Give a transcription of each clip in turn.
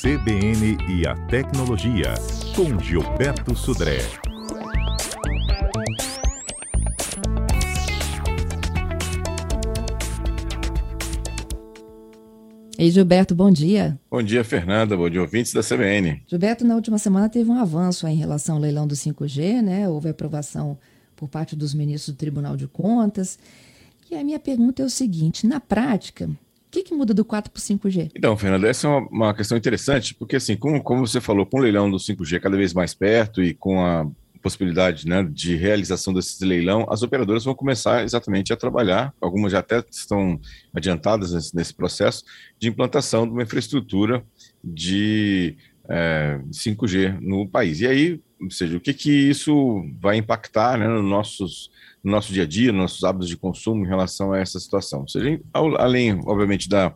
CBN e a Tecnologia, com Gilberto Sudré. Ei, Gilberto, bom dia. Bom dia, Fernanda. Bom dia, ouvintes da CBN. Gilberto, na última semana teve um avanço em relação ao leilão do 5G, né? Houve aprovação por parte dos ministros do Tribunal de Contas. E a minha pergunta é o seguinte: na prática, o que, que muda do 4 para o 5G? Então, Fernanda, essa é uma, uma, questão interessante, porque assim, como, como você falou, com o leilão do 5G cada vez mais perto e com a possibilidade né, de realização desse leilão, as operadoras vão começar exatamente a trabalhar, algumas já até estão adiantadas nesse, nesse processo, de implantação de uma infraestrutura de é, 5G no país. E aí, ou seja, o que, que isso vai impactar né, no, nossos, no nosso dia a dia, nos nossos hábitos de consumo em relação a essa situação? Ou seja, além, obviamente, da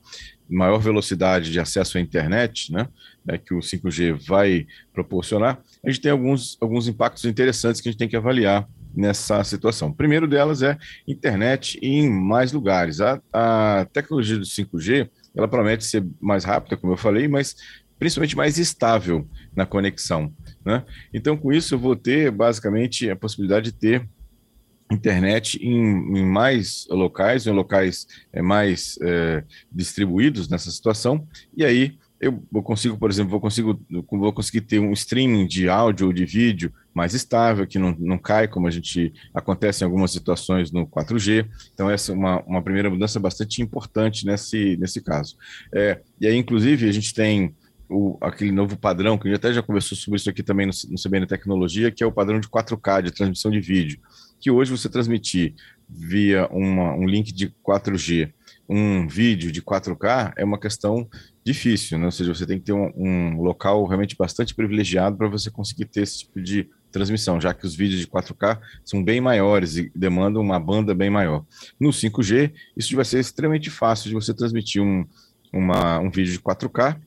maior velocidade de acesso à internet, né, né, que o 5G vai proporcionar, a gente tem alguns, alguns impactos interessantes que a gente tem que avaliar nessa situação. O primeiro delas é internet em mais lugares. A, a tecnologia do 5G, ela promete ser mais rápida, como eu falei, mas principalmente mais estável na conexão. Né? Então, com isso, eu vou ter basicamente a possibilidade de ter internet em, em, mais locais, em locais é, mais é, distribuídos nessa situação, e aí eu, eu consigo, por exemplo, vou, consigo, vou conseguir ter um streaming de áudio ou de vídeo mais estável, que não, não cai, como a gente acontece em algumas situações no 4G. Então, essa é uma, uma primeira mudança bastante importante nesse, nesse caso. É, e aí, inclusive, a gente tem o, aquele novo padrão, que a gente até já conversou sobre isso aqui também no, no CBN Tecnologia, que é o padrão de 4K, de transmissão de vídeo que hoje você transmitir via uma, um link de 4G um vídeo de 4K é uma questão difícil, né? ou seja, você tem que ter um, um local realmente bastante privilegiado para você conseguir ter esse tipo de transmissão, já que os vídeos de 4K são bem maiores e demandam uma banda bem maior. No 5G, isso vai ser extremamente fácil de você transmitir um, uma, um vídeo de 4K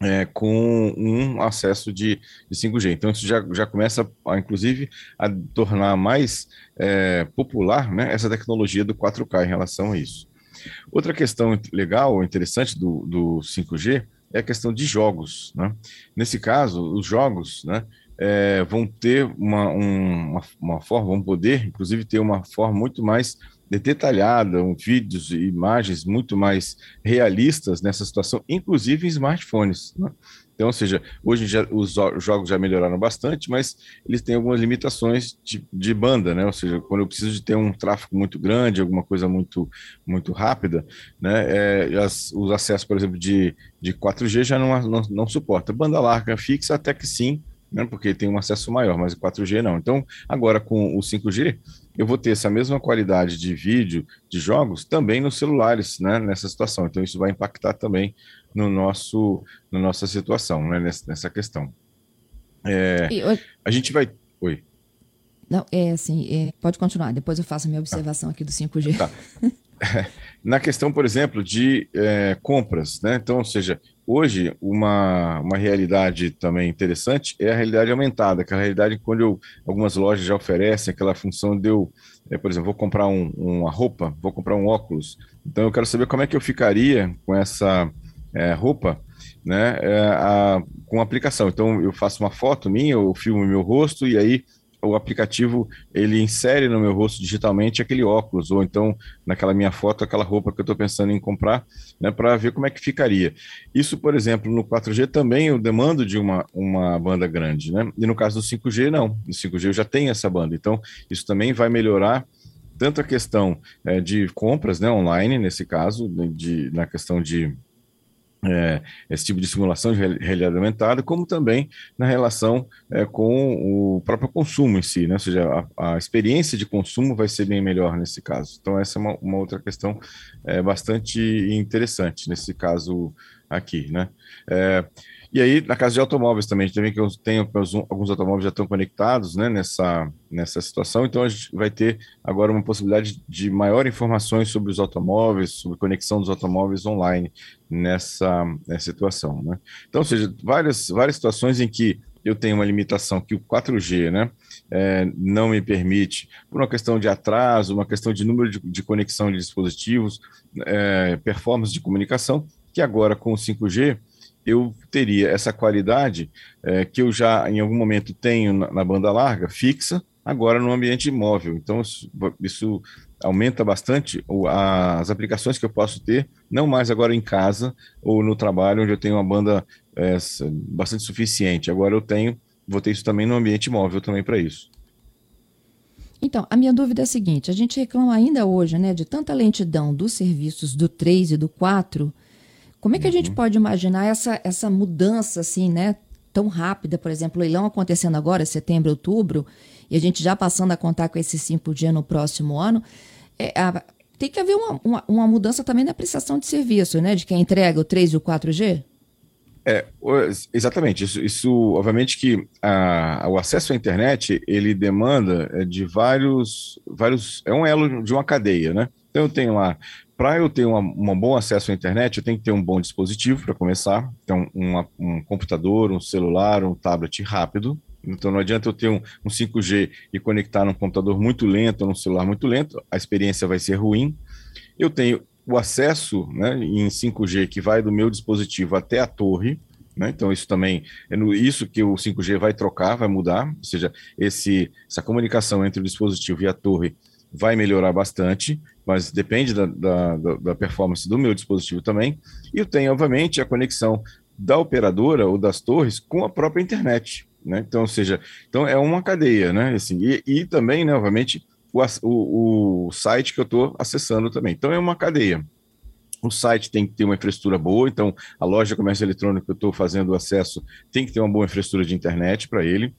é, com um acesso de, de 5G. Então, isso já, já começa, a, inclusive, a tornar mais é, popular né, essa tecnologia do 4K em relação a isso. Outra questão legal, interessante do, do 5G é a questão de jogos. Né? Nesse caso, os jogos né, é, vão ter uma, um, uma, uma forma, vão poder, inclusive, ter uma forma muito mais detalhada, um, vídeos e imagens muito mais realistas nessa situação, inclusive em smartphones. Né? Então, ou seja, hoje já, os jogos já melhoraram bastante, mas eles têm algumas limitações de, de, banda, né? Ou seja, quando eu preciso de ter um tráfego muito grande, alguma coisa muito, muito rápida, né? É, as, os acessos, por exemplo, de, de 4G já não, não, não suporta. Banda larga fixa até que sim, né, porque tem um acesso maior, mas o 4G não. Então, agora com o 5G, eu vou ter essa mesma qualidade de vídeo, de jogos, também nos celulares, né, nessa situação. Então, isso vai impactar também no nosso, na no nossa situação, né, nessa, nessa questão. É, a gente vai. Oi. Não, é assim, é, pode continuar, depois eu faço a minha observação ah, aqui do 5G. Tá. Na questão, por exemplo, de é, compras, né? Então, ou seja, hoje uma, uma realidade também interessante é a realidade aumentada, aquela realidade quando eu, algumas lojas já oferecem aquela função de eu, é, por exemplo, vou comprar um, uma roupa, vou comprar um óculos, então eu quero saber como é que eu ficaria com essa é, roupa, né? A, com a aplicação. Então eu faço uma foto minha, eu filmo meu rosto e aí o aplicativo ele insere no meu rosto digitalmente aquele óculos, ou então naquela minha foto, aquela roupa que eu estou pensando em comprar, né, para ver como é que ficaria. Isso, por exemplo, no 4G também eu demando de uma, uma banda grande, né? E no caso do 5G, não. No 5G eu já tenho essa banda. Então, isso também vai melhorar tanto a questão é, de compras né, online, nesse caso, de, na questão de é, esse tipo de simulação de realidade aumentada, como também na relação é, com o próprio consumo em si, né? ou seja, a, a, experiência de consumo vai ser bem melhor nesse caso. Então, essa é uma, uma outra questão é, bastante interessante nesse caso aqui. Né? É, e aí, na casa de automóveis também, a gente também que tenho alguns automóveis já estão conectados né, nessa, nessa situação, então a gente vai ter agora uma possibilidade de maior informações sobre os automóveis, sobre conexão dos automóveis online nessa, nessa situação. Né? Então, ou seja, várias, várias situações em que eu tenho uma limitação que o 4G né, é, não me permite, por uma questão de atraso, uma questão de número de, de conexão de dispositivos, é, performance de comunicação, que agora com o 5G eu teria essa qualidade é, que eu já em algum momento tenho na, na, banda larga, fixa, agora no ambiente móvel. Então, isso, aumenta bastante as aplicações que eu posso ter, não mais agora em casa ou no trabalho, onde eu tenho uma banda é, bastante suficiente. Agora eu tenho, vou ter isso também no ambiente móvel também para isso. Então, a minha dúvida é a seguinte: a gente reclama ainda hoje né, de tanta lentidão dos serviços do 3 e do 4. Como é que a gente uhum. pode imaginar essa, essa mudança assim, né, tão rápida? Por exemplo, o leilão acontecendo agora, setembro, outubro, e a gente já passando a contar com esse 5G no próximo ano. É, a, tem que haver uma, uma, uma, mudança também na prestação de serviço, né? De quem entrega o 3 e o 4G? É, exatamente. Isso, isso obviamente que a, o acesso à internet ele demanda é, de vários, vários. É um elo de uma cadeia, né? Então eu tenho lá, para eu ter um bom acesso à internet, eu tenho que ter um bom dispositivo para começar. Então, uma, um computador, um celular, um tablet rápido. Então não adianta eu ter um, um 5G e conectar num computador muito lento, num celular muito lento, a experiência vai ser ruim. Eu tenho o acesso né, em 5G que vai do meu dispositivo até a torre. Né, então, isso também é no, isso que o 5G vai trocar, vai mudar, ou seja, esse, essa comunicação entre o dispositivo e a torre vai melhorar bastante, mas depende da, da, da performance do meu dispositivo também. E eu tenho, obviamente, a conexão da operadora ou das torres com a própria internet. Né? Então, seja, então é uma cadeia, né? Assim, e, e também, né, obviamente, o, o, o site que eu estou acessando também. Então, é uma cadeia. O site tem que ter uma infraestrutura boa, então a loja de comércio eletrônico que eu estou fazendo acesso tem que ter uma boa infraestrutura de internet para ele.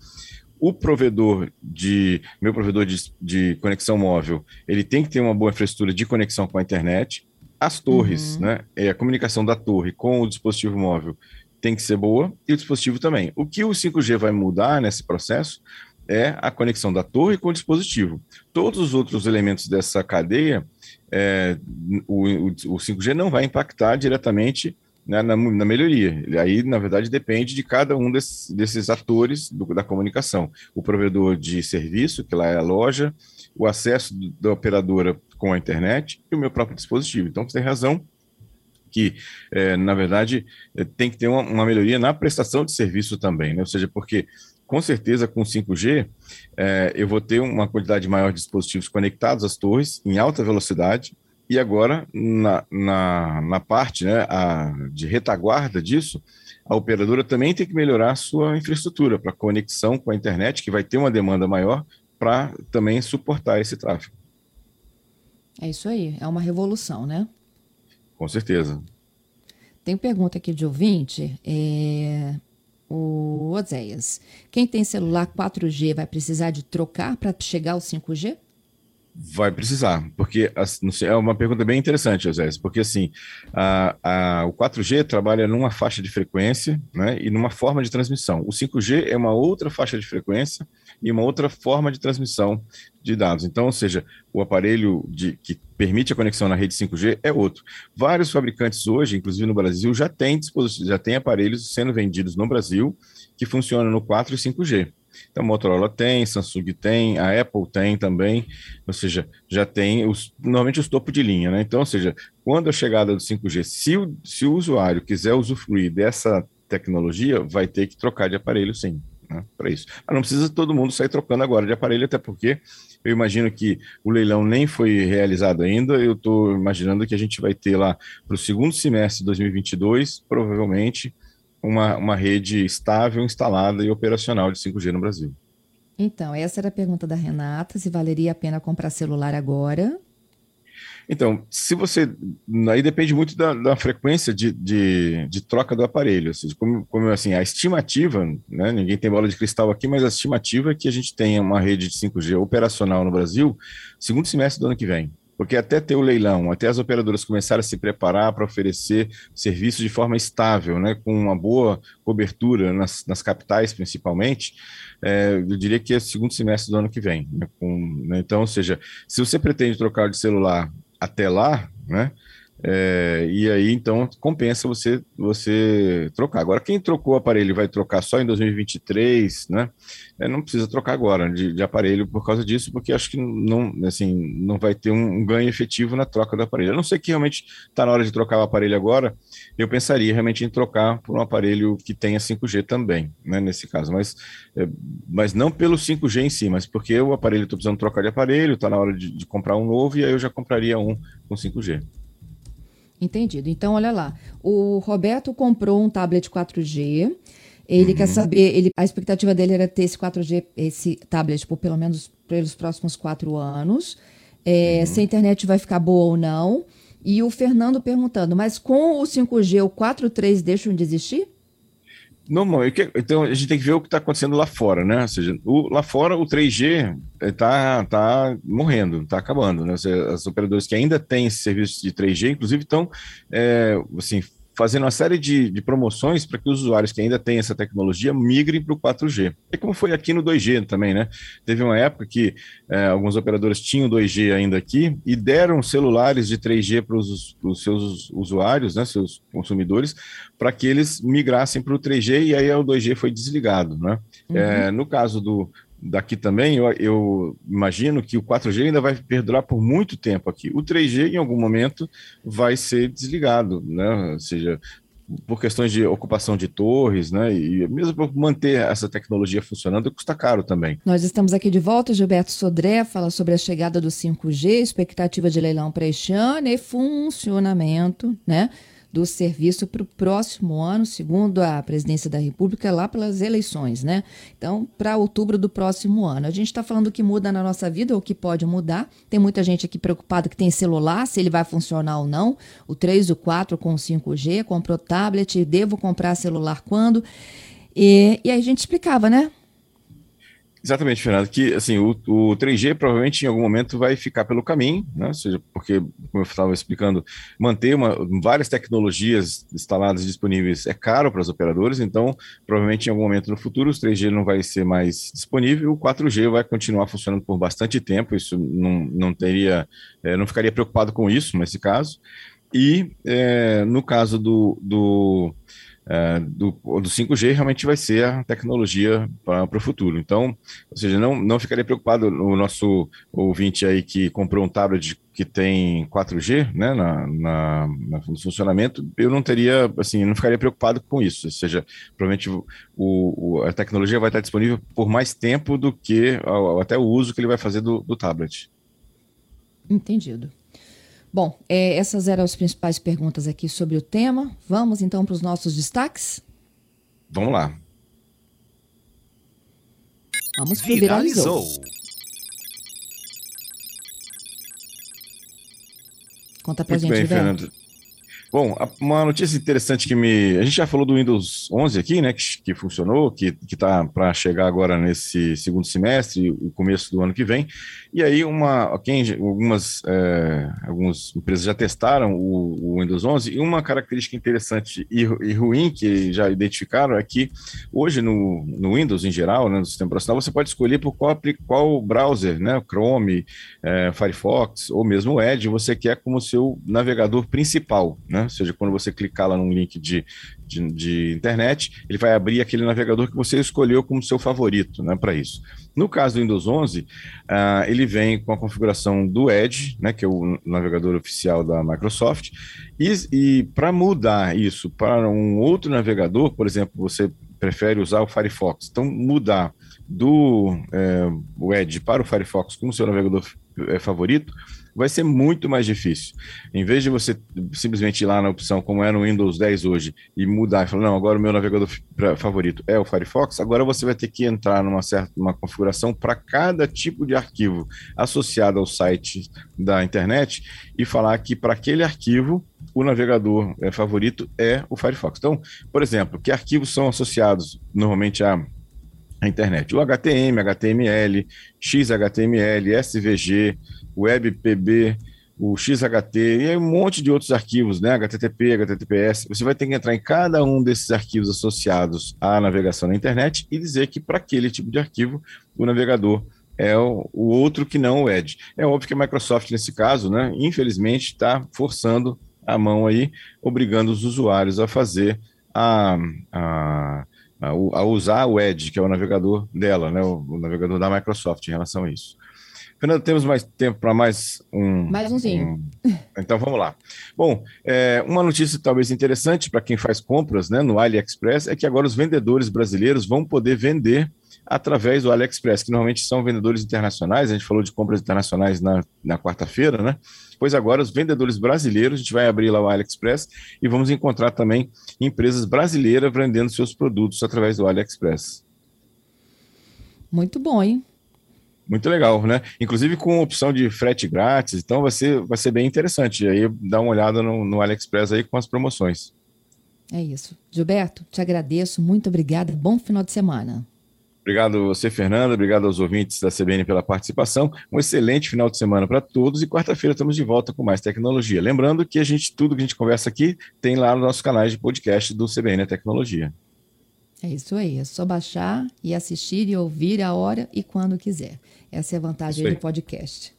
O provedor de meu provedor de, de, conexão móvel, ele tem que ter uma boa infraestrutura de conexão com a internet. As torres, uhum. né? É a comunicação da torre com o dispositivo móvel tem que ser boa e o dispositivo também. O que o 5G vai mudar nesse processo é a conexão da torre com o dispositivo. Todos os outros elementos dessa cadeia, é, o, o, o, 5G não vai impactar diretamente né, na, na, melhoria. Aí, na verdade, depende de cada um desses, desses atores do, da comunicação. O provedor de serviço, que lá é a loja, o acesso da operadora com a internet e o meu próprio dispositivo. Então, você tem razão que, é, na verdade, é, tem que ter uma, uma, melhoria na prestação de serviço também, né? ou seja, porque com certeza com 5G é, eu vou ter uma quantidade maior de dispositivos conectados às torres em alta velocidade e agora na, na, na parte né, a, de retaguarda disso, a operadora também tem que melhorar a sua infraestrutura para conexão com a internet, que vai ter uma demanda maior para também suportar esse tráfego. É isso aí, é uma revolução, né? Com certeza. Tem pergunta aqui de ouvinte. É, o Oséias. Quem tem celular 4G vai precisar de trocar para chegar ao 5G? Vai precisar, porque é uma pergunta bem interessante, Oséias, porque assim, a, a, o 4G trabalha numa faixa de frequência né, e numa forma de transmissão. O 5G é uma outra faixa de frequência e uma outra forma de transmissão de dados. Então, ou seja, o aparelho de, que permite a conexão na rede 5G é outro. Vários fabricantes hoje, inclusive no Brasil, já têm dispositivos, já têm aparelhos sendo vendidos no Brasil que funcionam no 4 e 5G. Então, Motorola tem, Samsung tem, a Apple tem também, ou seja, já tem os, normalmente os topo de linha, né? Então, ou seja, quando a chegada do 5G, se o, se o usuário quiser usufruir dessa tecnologia, vai ter que trocar de aparelho sim. Né, para isso. Mas não precisa todo mundo sair trocando agora de aparelho, até porque eu imagino que o leilão nem foi realizado ainda. Eu estou imaginando que a gente vai ter lá para o segundo semestre de 2022, provavelmente, uma, uma rede estável, instalada e operacional de 5G no Brasil. Então, essa era a pergunta da Renata: se valeria a pena comprar celular agora? Então, se você. Aí depende muito da, da frequência de, de, de, troca do aparelho. Ou seja, como, como assim, a estimativa, né, ninguém tem bola de cristal aqui, mas a estimativa é que a gente tenha uma rede de 5G operacional no Brasil segundo semestre do ano que vem porque até ter o leilão, até as operadoras começarem a se preparar para oferecer serviços de forma estável, né, com uma boa cobertura nas, nas capitais principalmente, é, eu diria que é segundo semestre do ano que vem. Né, com, né, então, ou seja, se você pretende trocar de celular até lá, né, É, e aí, então, compensa você você trocar. Agora, quem trocou o aparelho vai trocar só em 2023, né? É, não precisa trocar agora de, de, aparelho por causa disso, porque acho que não, assim, não vai ter um, um ganho efetivo na troca do aparelho. A não ser que realmente está na hora de trocar o aparelho agora, eu pensaria realmente em trocar por um aparelho que tenha 5G também, né? Nesse caso, mas, é, mas não pelo 5G em si, mas porque o aparelho estou precisando trocar de aparelho, está na hora de, de comprar um novo e aí eu já compraria um com 5G. Entendido. Então, olha lá. O Roberto comprou um tablet 4G. Ele uhum. quer saber, ele, a expectativa dele era ter esse 4G, esse tablet, por pelo menos pelos próximos quatro anos. É, uhum. Se a internet vai ficar boa ou não. E o Fernando perguntando, mas com o 5G, o 4.3 deixam de existir? Não, então a gente tem que ver o que está acontecendo lá fora, né? Ou seja, o, lá fora o 3G está tá morrendo, está acabando, né? As operadoras que ainda têm esse serviço de 3G, inclusive, estão é, assim, fazendo uma série de, de promoções para que os usuários que ainda têm essa tecnologia migrem para o 4G. É como foi aqui no 2G também, né? Teve uma época que é, alguns operadores tinham 2G ainda aqui e deram celulares de 3G para os seus usuários, né, seus consumidores, para que eles migrassem para o 3G e aí o 2G foi desligado, né? Uhum. É, no caso do, daqui também, eu, eu, imagino que o 4G ainda vai perdurar por muito tempo aqui. O 3G, em algum momento, vai ser desligado, né? Ou seja, por questões de ocupação de torres, né? E mesmo para manter essa tecnologia funcionando, custa caro também. Nós estamos aqui de volta. Gilberto Sodré fala sobre a chegada do 5G, expectativa de leilão para este ano e funcionamento, né? Do serviço para o próximo ano, segundo a presidência da República, lá pelas eleições, né? Então, para outubro do próximo ano. A gente está falando o que muda na nossa vida, ou que pode mudar. Tem muita gente aqui preocupada que tem celular, se ele vai funcionar ou não. O 3, o 4 com 5G, comprou tablet, devo comprar celular quando? E, e aí a gente explicava, né? Exatamente, Fernando, que assim, o, o 3G provavelmente em algum momento vai ficar pelo caminho, né? Ou seja, porque, como eu estava explicando, manter uma, várias tecnologias instaladas disponíveis é caro para os operadores, então provavelmente em algum momento no futuro o 3G não vai ser mais disponível, o 4G vai continuar funcionando por bastante tempo, isso não, não teria, é, não ficaria preocupado com isso nesse caso. E é, no caso do, do é, do, do 5G realmente vai ser a tecnologia para o futuro. Então, ou seja, não, não ficaria preocupado o nosso ouvinte aí que comprou um tablet que tem 4G né, na, na, no funcionamento, eu não teria, assim, não ficaria preocupado com isso. Ou seja, provavelmente o, o, a tecnologia vai estar disponível por mais tempo do que até o uso que ele vai fazer do, do tablet. Entendido. Bom, é, essas eram as principais perguntas aqui sobre o tema. Vamos então para os nossos destaques? Vamos lá. Vamos para viralizou. viralizou. Conta pra Muito gente, bem, Fernando. Bom, uma notícia interessante que me. A gente já falou do Windows 11 aqui, né? Que, que funcionou, que está para chegar agora nesse segundo semestre, o começo do ano que vem. E aí, uma, quem, algumas, é, algumas empresas já testaram o, o, Windows 11, e uma característica interessante e, e, ruim que já identificaram é que hoje no, no Windows em geral, né, no sistema operacional, você pode escolher por qual, qual browser, né? Chrome, é, Firefox ou mesmo Edge, você quer como seu navegador principal, né? Né? Ou seja, quando você clicar lá num link de, de, de, internet, ele vai abrir aquele navegador que você escolheu como seu favorito, né, para isso. No caso do Windows 11, uh, ele vem com a configuração do Edge, né, que é o navegador oficial da Microsoft, e, e para mudar isso para um outro navegador, por exemplo, você prefere usar o Firefox, então mudar do é, Edge para o Firefox como seu navegador é, favorito, vai ser muito mais difícil. Em vez de você simplesmente ir lá na opção, como é no Windows 10 hoje, e mudar e falar, não, agora o meu navegador favorito é o Firefox, agora você vai ter que entrar numa certa uma configuração para cada tipo de arquivo associado ao site da internet e falar que para aquele arquivo o navegador é, favorito é o Firefox. Então, por exemplo, que arquivos são associados normalmente a a internet. O HTML, HTML, XHTML, SVG, WebPB, o XHT e um monte de outros arquivos, né? HTTP, HTTPS. Você vai ter que entrar em cada um desses arquivos associados à navegação na internet e dizer que para aquele tipo de arquivo o navegador é o, o, outro que não o Edge. É óbvio que a Microsoft, nesse caso, né, infelizmente, está forçando a mão aí, obrigando os usuários a fazer a, a, a, usar o Edge, que é o navegador dela, né, o, o navegador da Microsoft em relação a isso. Fernando, temos mais tempo para mais um. Mais umzinho. Um... Então vamos lá. Bom, é, uma notícia talvez interessante para quem faz compras né, no AliExpress é que agora os vendedores brasileiros vão poder vender através do AliExpress, que normalmente são vendedores internacionais. A gente falou de compras internacionais na, na quarta-feira, né? Pois agora os vendedores brasileiros, a gente vai abrir lá o AliExpress e vamos encontrar também empresas brasileiras vendendo seus produtos através do AliExpress. Muito bom, hein? Muito legal, né? Inclusive com opção de frete grátis, então vai ser, vai ser bem interessante. Aí dá uma olhada no, no AliExpress aí com as promoções. É isso. Gilberto, te agradeço, muito obrigada. Bom final de semana. Obrigado você, Fernanda. Obrigado aos ouvintes da CBN pela participação. Um excelente final de semana para todos e quarta-feira estamos de volta com mais tecnologia. Lembrando que a gente tudo que a gente conversa aqui tem lá no nosso canal de podcast do CBN Tecnologia. É isso aí, é só baixar e assistir e ouvir a hora e quando quiser. Essa é a vantagem do podcast.